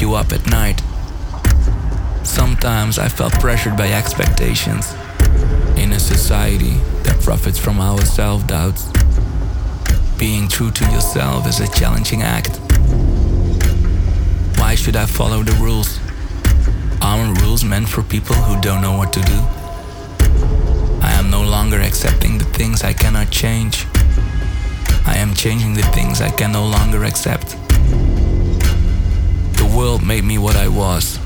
you up at night? Sometimes I felt pressured by expectations in a society that profits from our self doubts. Being true to yourself is a challenging act. Why should I follow the rules? Aren't rules meant for people who don't know what to do? I am no longer accepting the things I cannot change. I am changing the things I can no longer accept. World made me what I was,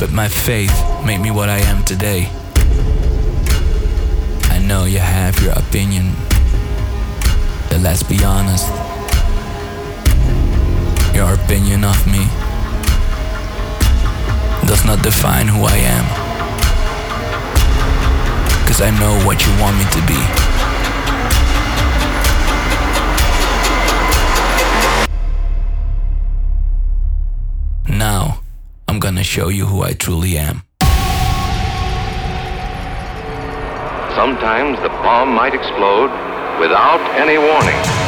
but my faith made me what I am today. I know you have your opinion, but let's be honest. Your opinion of me does not define who I am. Cause I know what you want me to be. Gonna show you who I truly am. Sometimes the bomb might explode without any warning.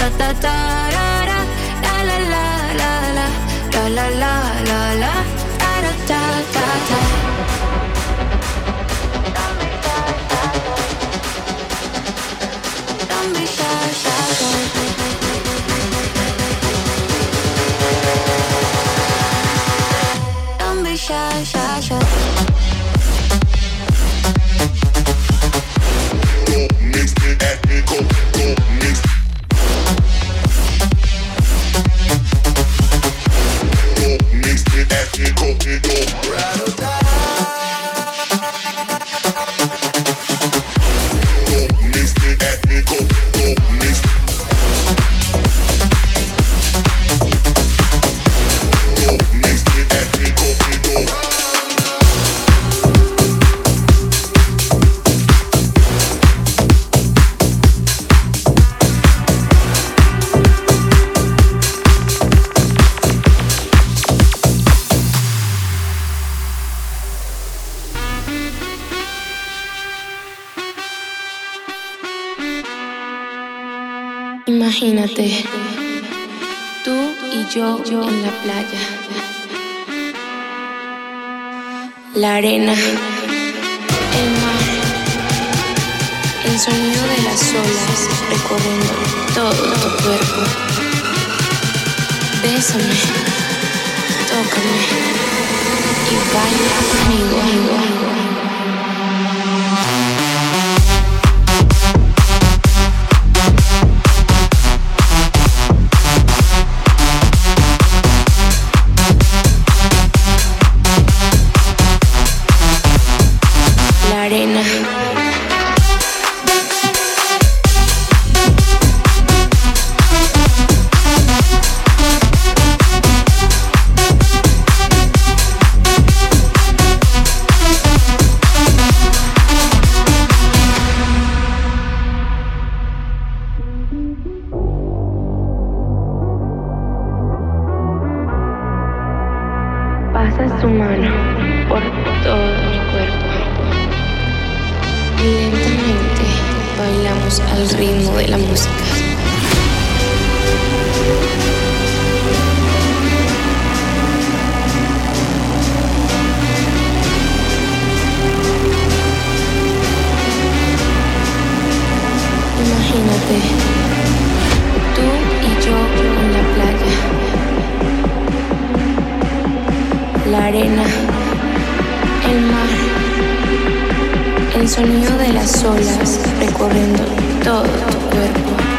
ta ta ta ra ra la la la la la la la la la la ta ta ta ta ta Don't be shy, shy, shy. Don't be shy, shy, shy. it go party now. mano por todo mi cuerpo. Lentamente bailamos al ritmo de la música. sonido de las olas recorriendo todo tu cuerpo.